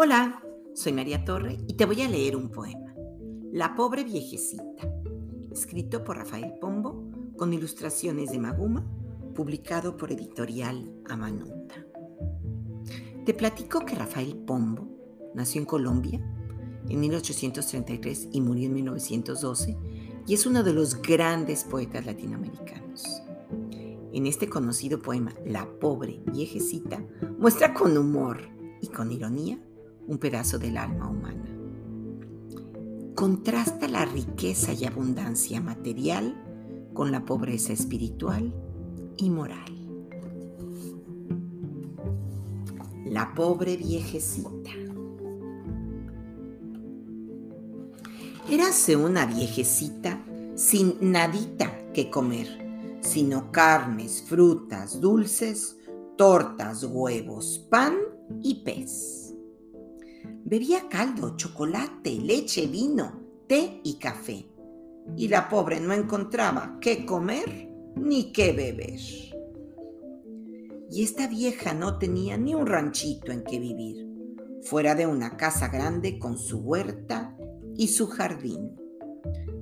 Hola, soy María Torre y te voy a leer un poema. La pobre viejecita, escrito por Rafael Pombo con ilustraciones de Maguma, publicado por editorial Amanuta. Te platico que Rafael Pombo nació en Colombia en 1833 y murió en 1912 y es uno de los grandes poetas latinoamericanos. En este conocido poema, La pobre viejecita muestra con humor y con ironía un pedazo del alma humana. Contrasta la riqueza y abundancia material con la pobreza espiritual y moral. La pobre viejecita. Érase una viejecita sin nadita que comer sino carnes, frutas, dulces, tortas, huevos, pan y pez. Bebía caldo, chocolate, leche, vino, té y café. Y la pobre no encontraba qué comer ni qué beber. Y esta vieja no tenía ni un ranchito en que vivir, fuera de una casa grande con su huerta y su jardín.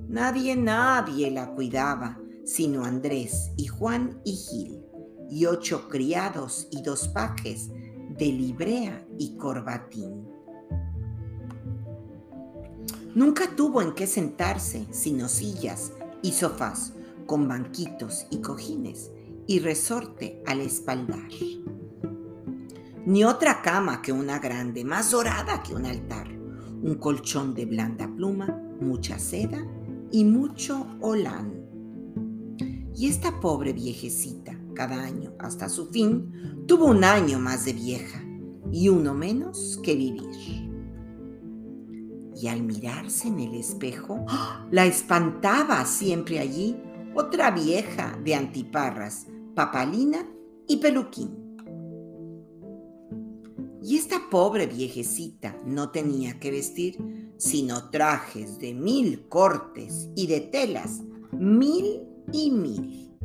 Nadie, nadie la cuidaba, sino Andrés y Juan y Gil, y ocho criados y dos pajes de librea y corbatín. Nunca tuvo en qué sentarse, sino sillas y sofás, con banquitos y cojines, y resorte al espaldar. Ni otra cama que una grande, más dorada que un altar, un colchón de blanda pluma, mucha seda y mucho olán y esta pobre viejecita, cada año hasta su fin, tuvo un año más de vieja y uno menos que vivir. Y al mirarse en el espejo, la espantaba siempre allí otra vieja de antiparras, papalina y peluquín. Y esta pobre viejecita no tenía que vestir sino trajes de mil cortes y de telas mil y mil.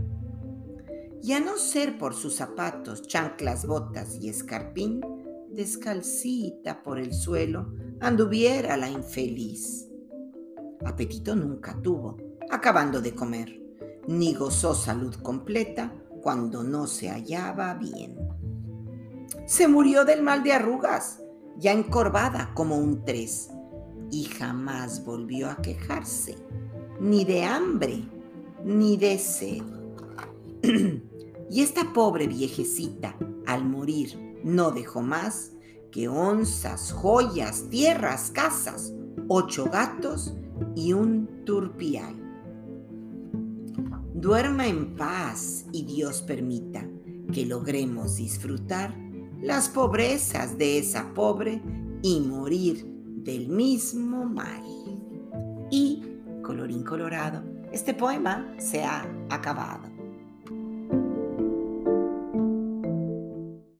Y a no ser por sus zapatos, chanclas, botas y escarpín, descalcita por el suelo, anduviera la infeliz. Apetito nunca tuvo, acabando de comer, ni gozó salud completa cuando no se hallaba bien. Se murió del mal de arrugas, ya encorvada como un tres, y jamás volvió a quejarse, ni de hambre, ni de sed. y esta pobre viejecita, al morir, no dejó más que onzas, joyas, tierras, casas, ocho gatos y un turpial. Duerma en paz y Dios permita que logremos disfrutar las pobrezas de esa pobre y morir del mismo mal. Y, colorín colorado, este poema se ha acabado.